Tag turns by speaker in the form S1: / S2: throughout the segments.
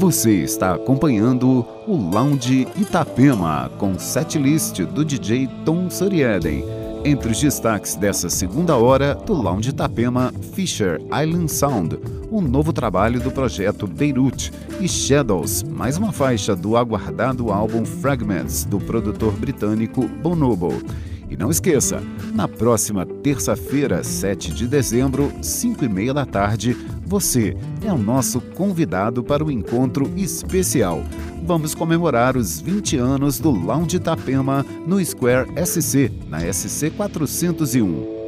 S1: Você está acompanhando o Lounge Itapema com setlist do DJ Tom Sorieden. Entre os destaques dessa segunda hora do Lounge Itapema, Fisher Island Sound, um novo trabalho do projeto Beirut, e Shadows, mais uma faixa do aguardado álbum Fragments do produtor britânico Bonobo. E não esqueça, na próxima terça-feira, 7 de dezembro, 5 e meia da tarde, você é o nosso convidado para o encontro especial. Vamos comemorar os 20 anos do Lounge Itapema no Square SC, na SC 401.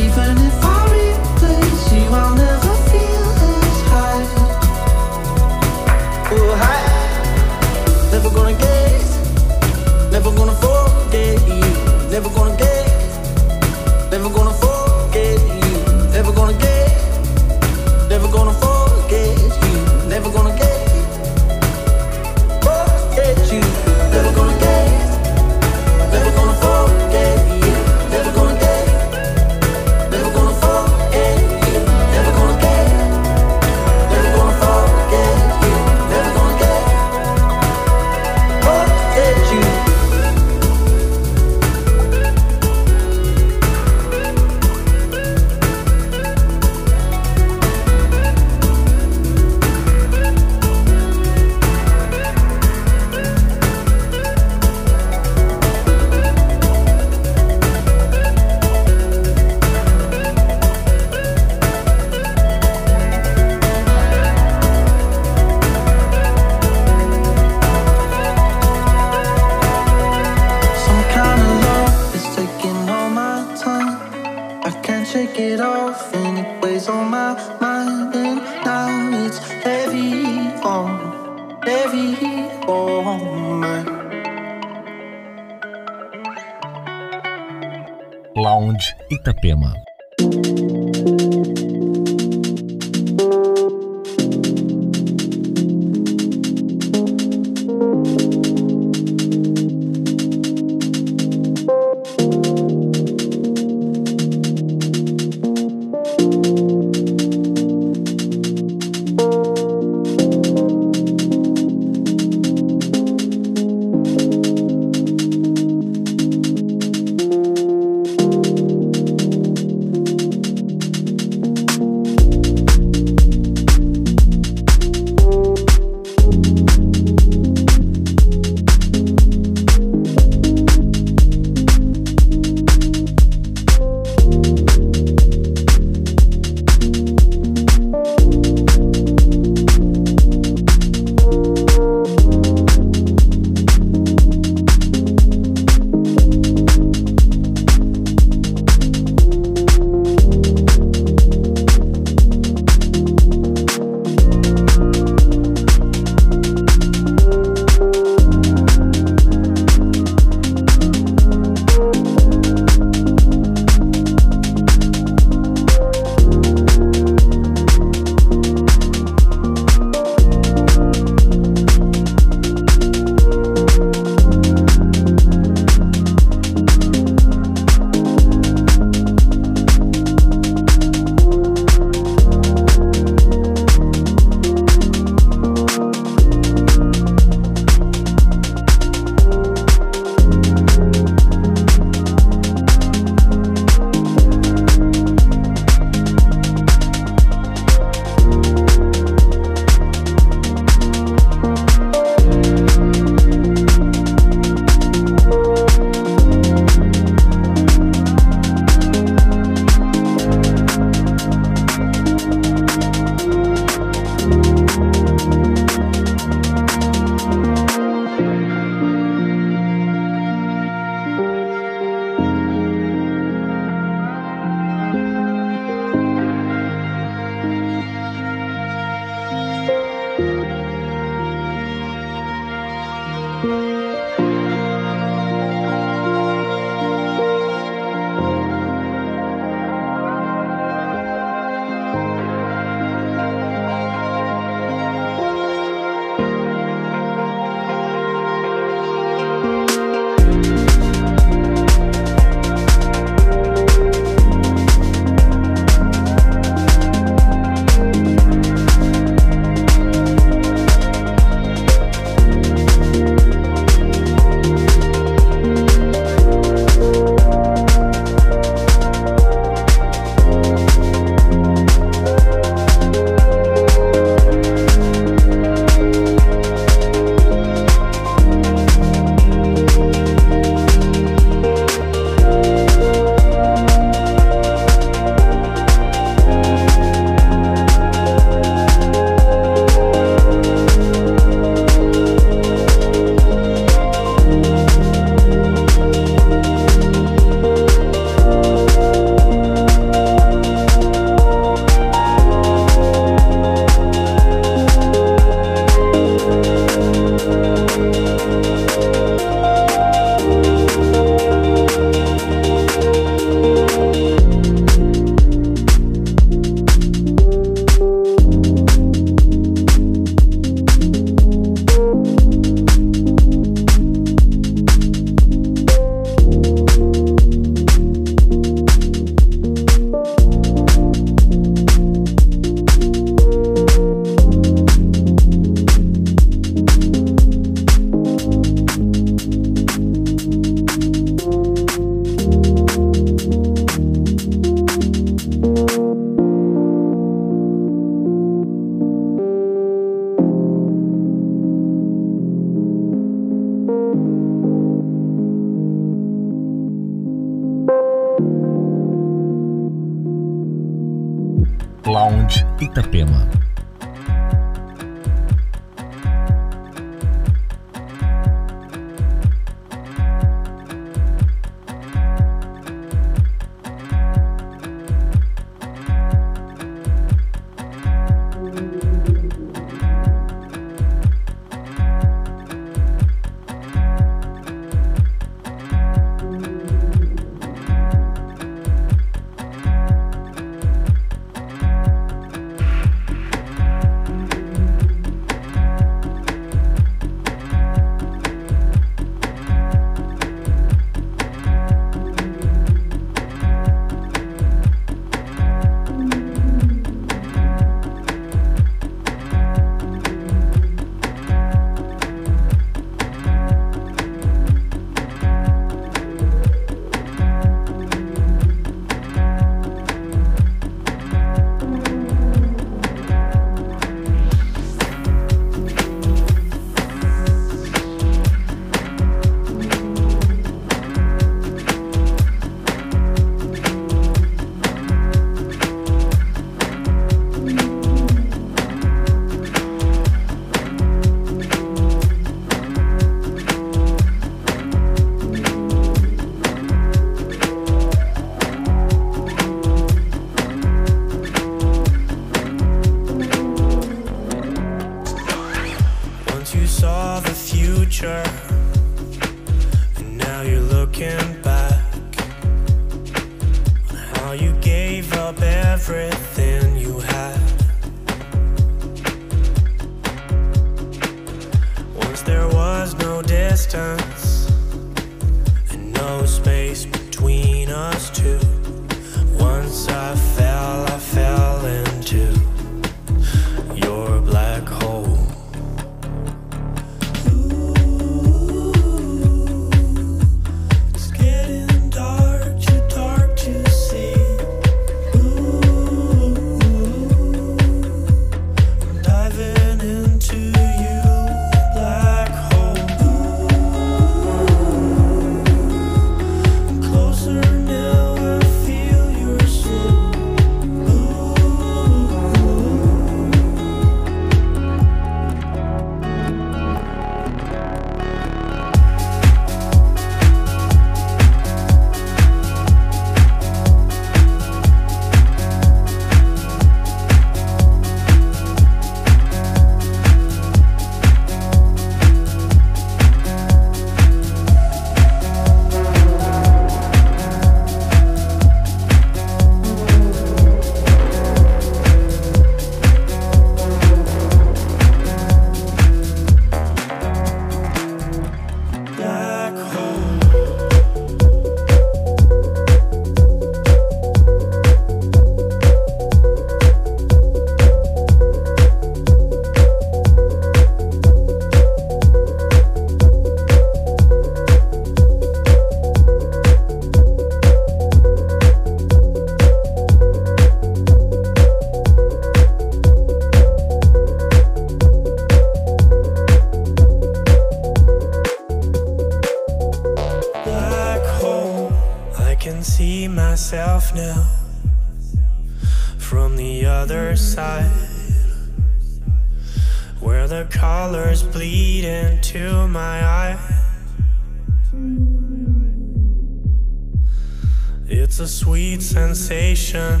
S2: station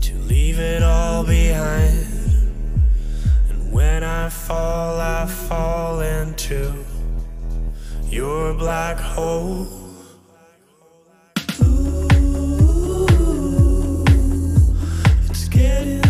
S2: to
S3: leave it all behind. And when I fall, I fall into your black hole. Ooh, it's getting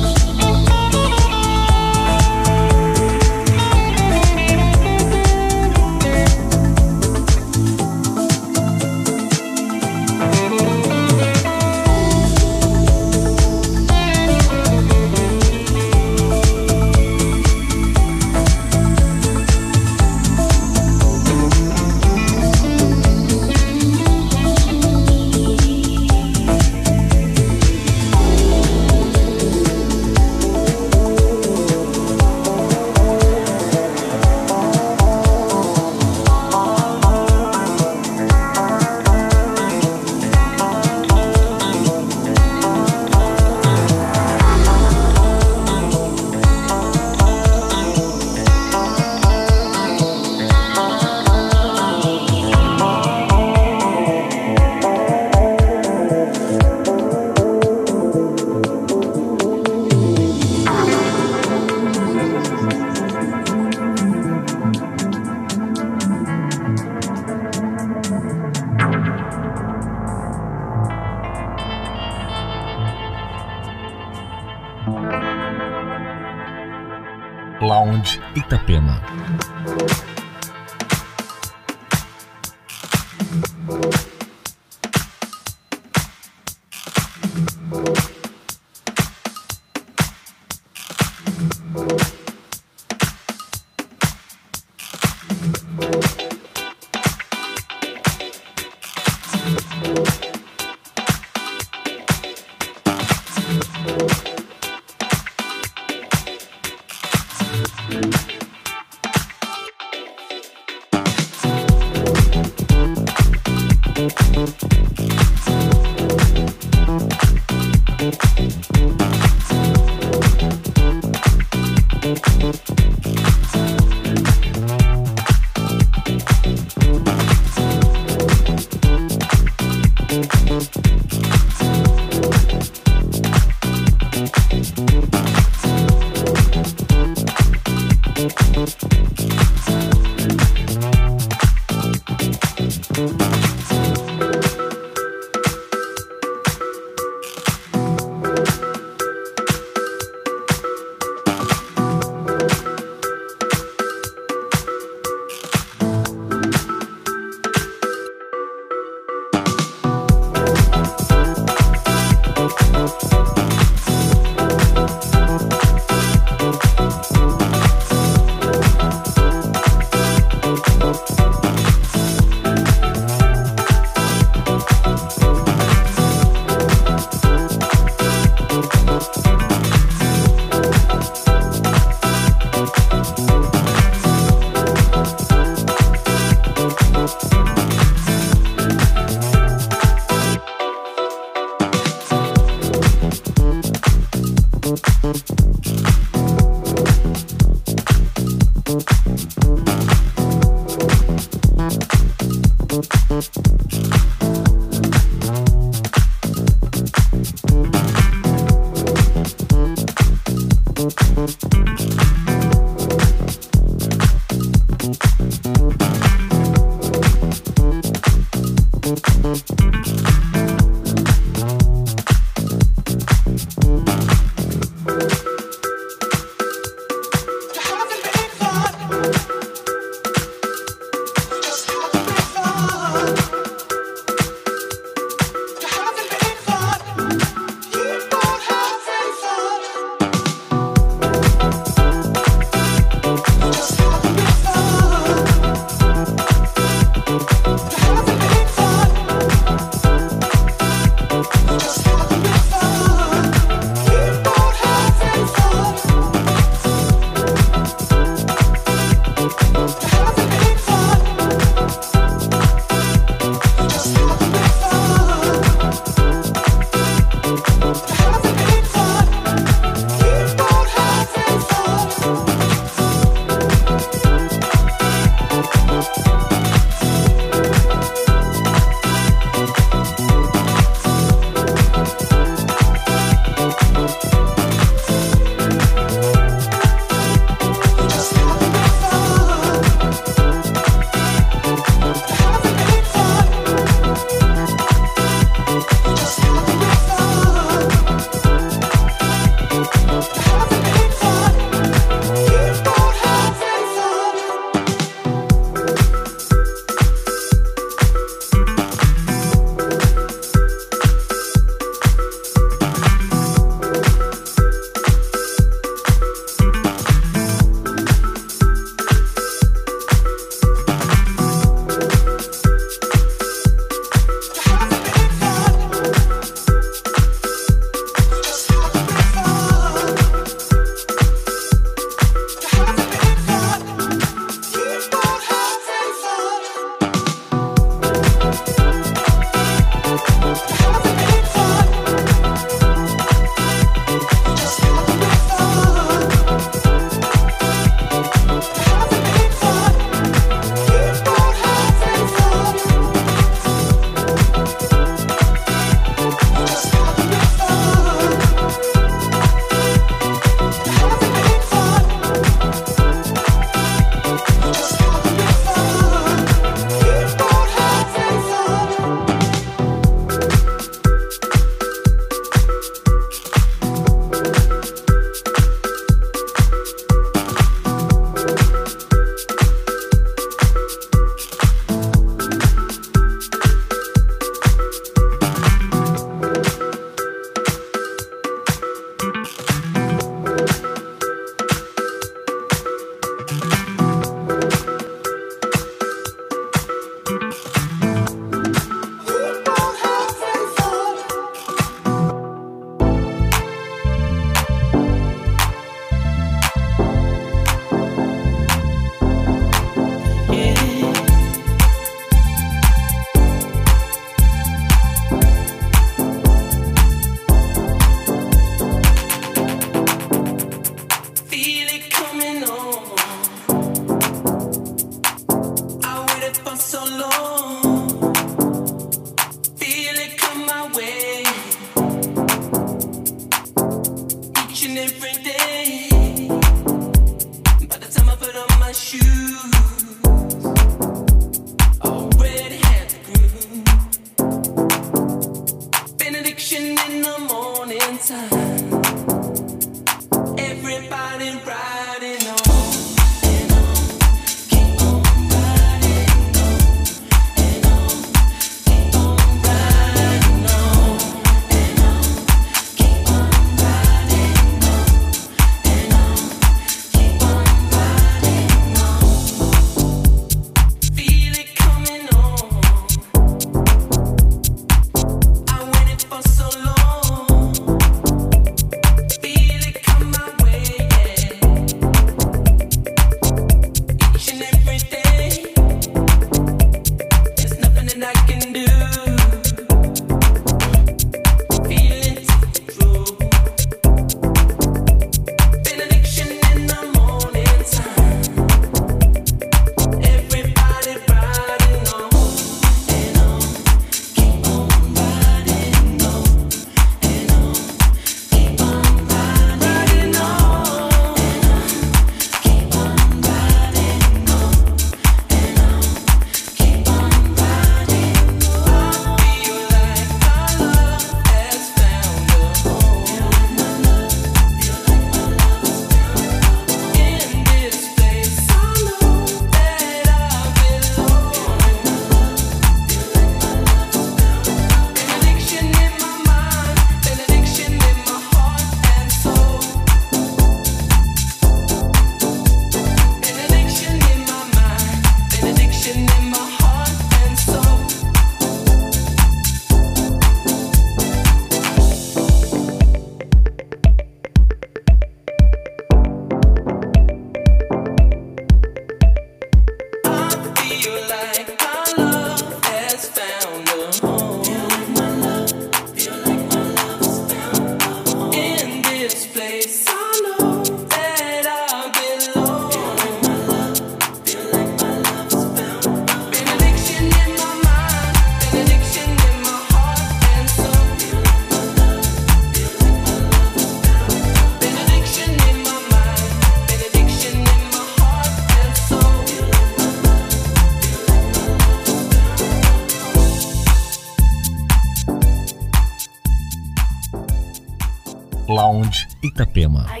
S4: Itapema.
S5: I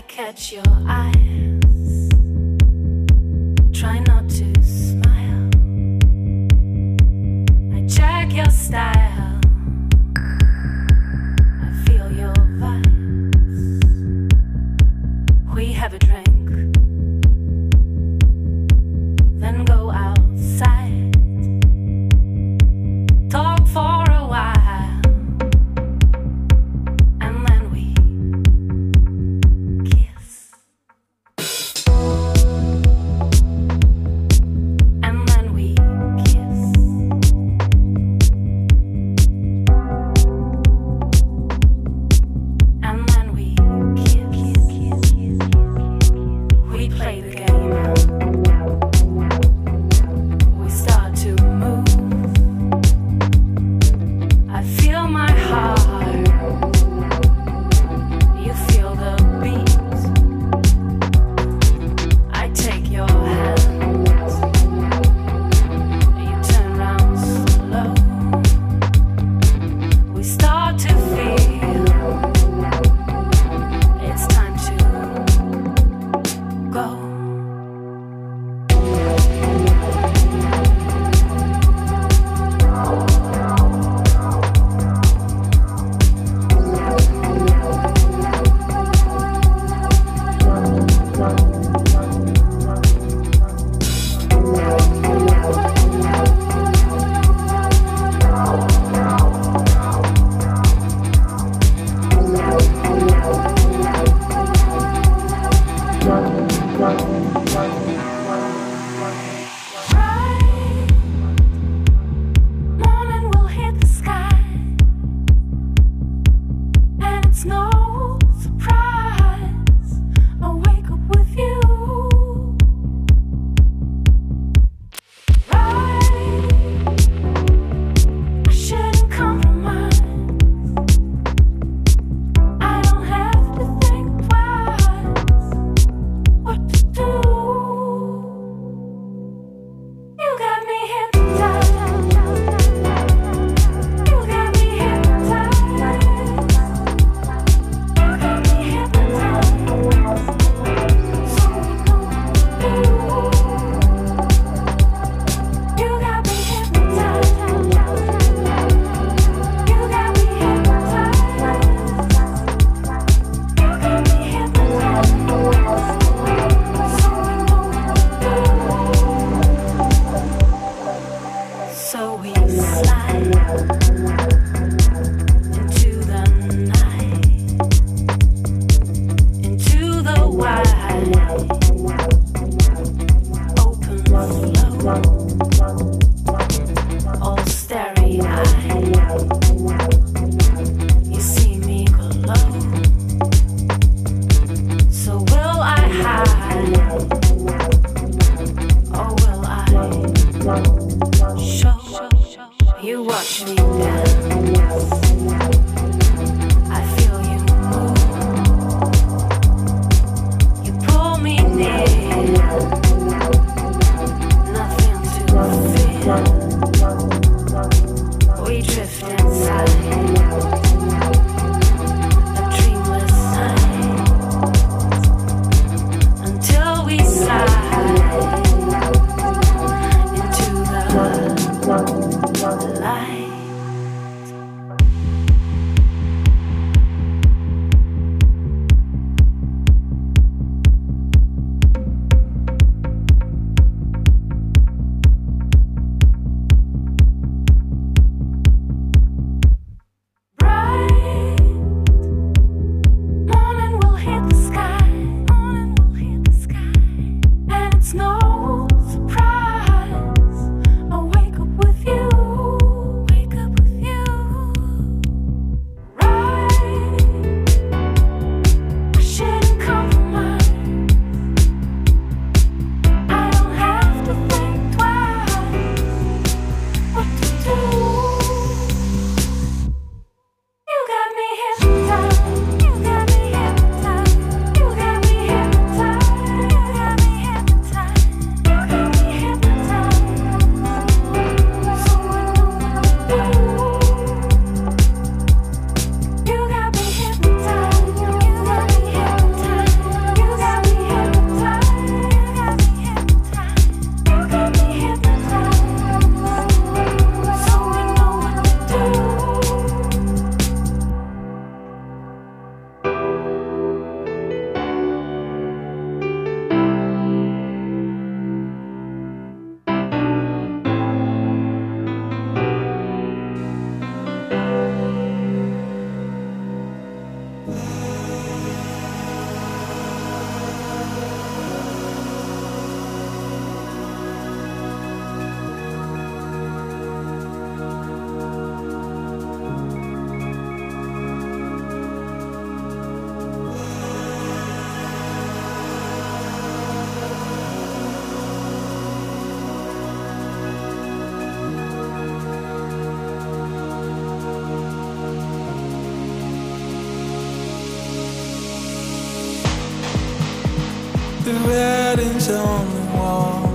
S6: on the wall.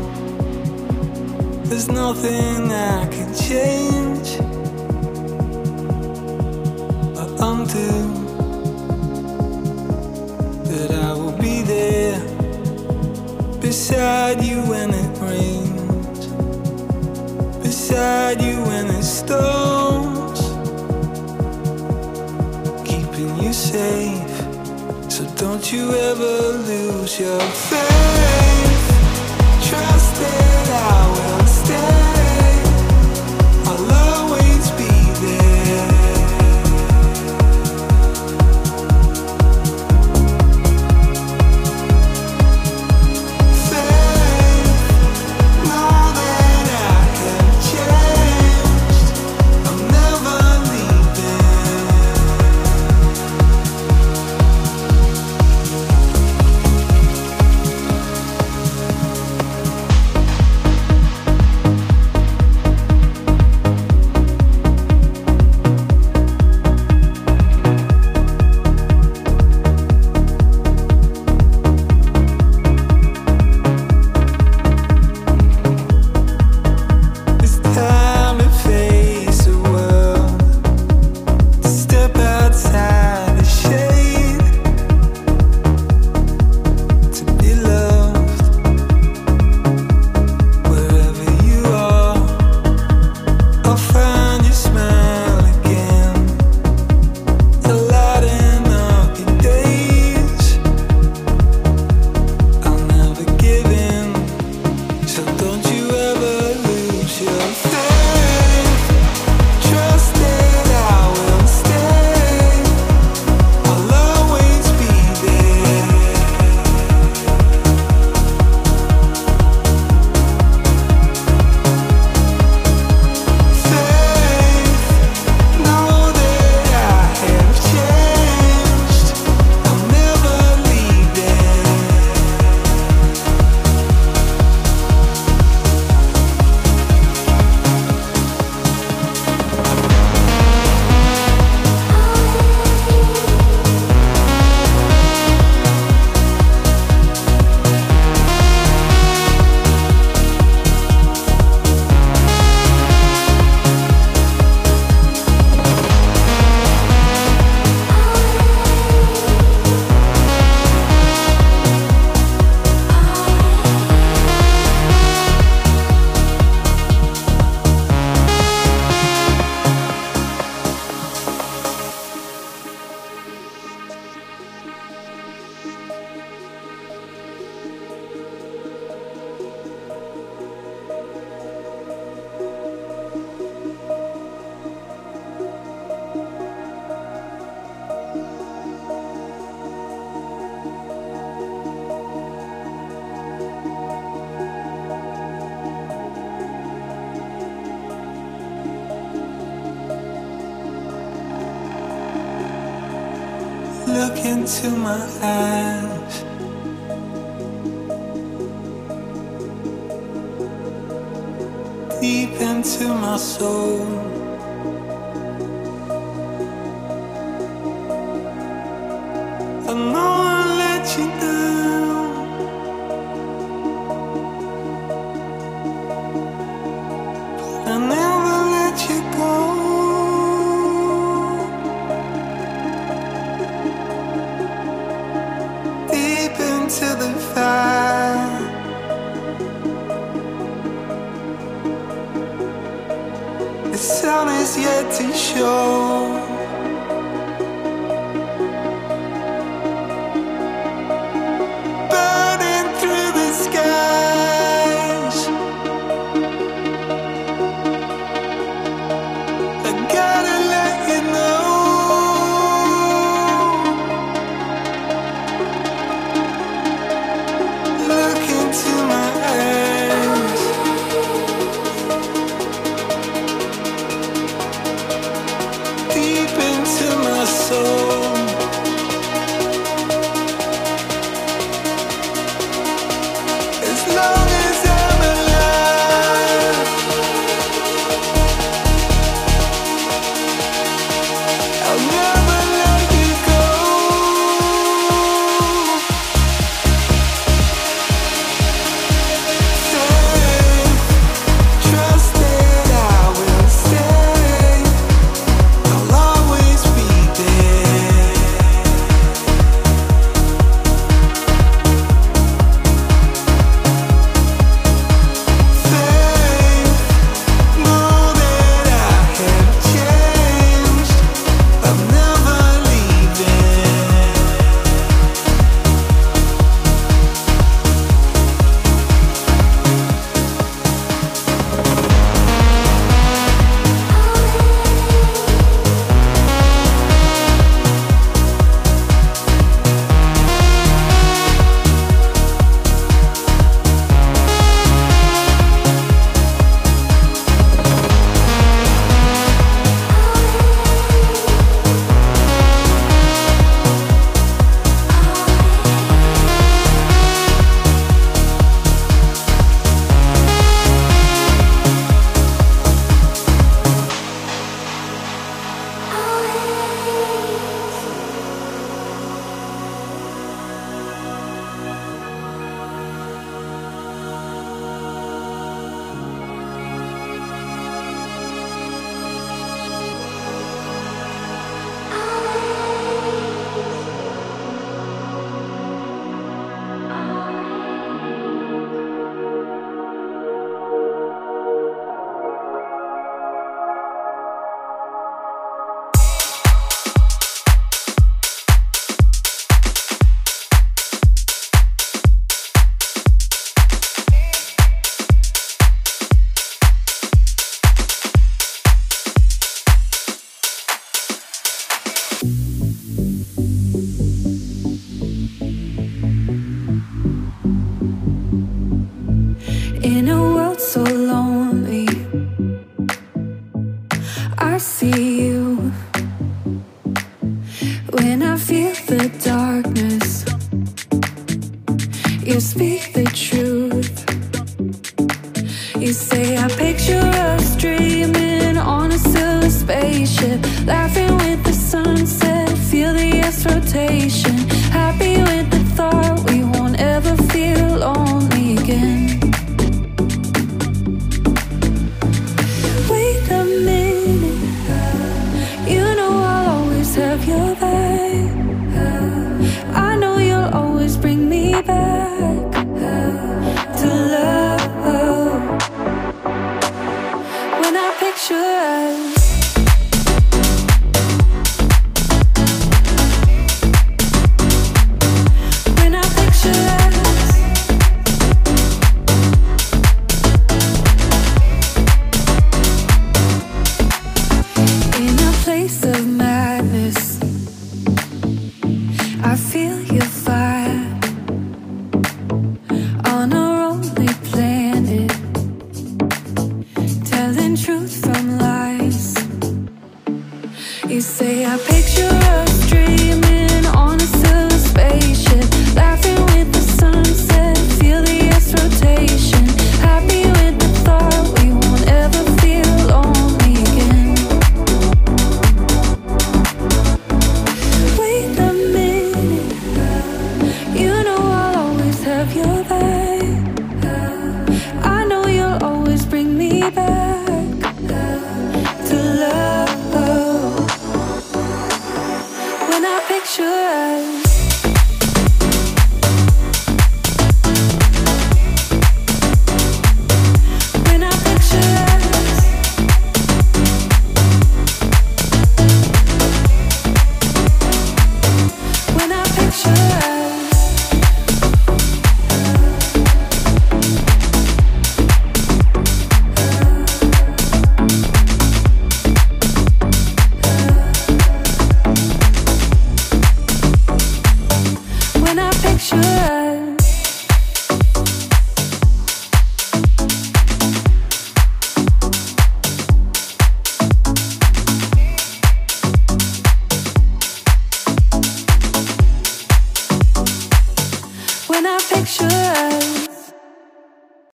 S6: There's nothing I can change or undo. That I will be there beside you when it rains, beside you when it storms, keeping you safe. So don't you ever lose your faith.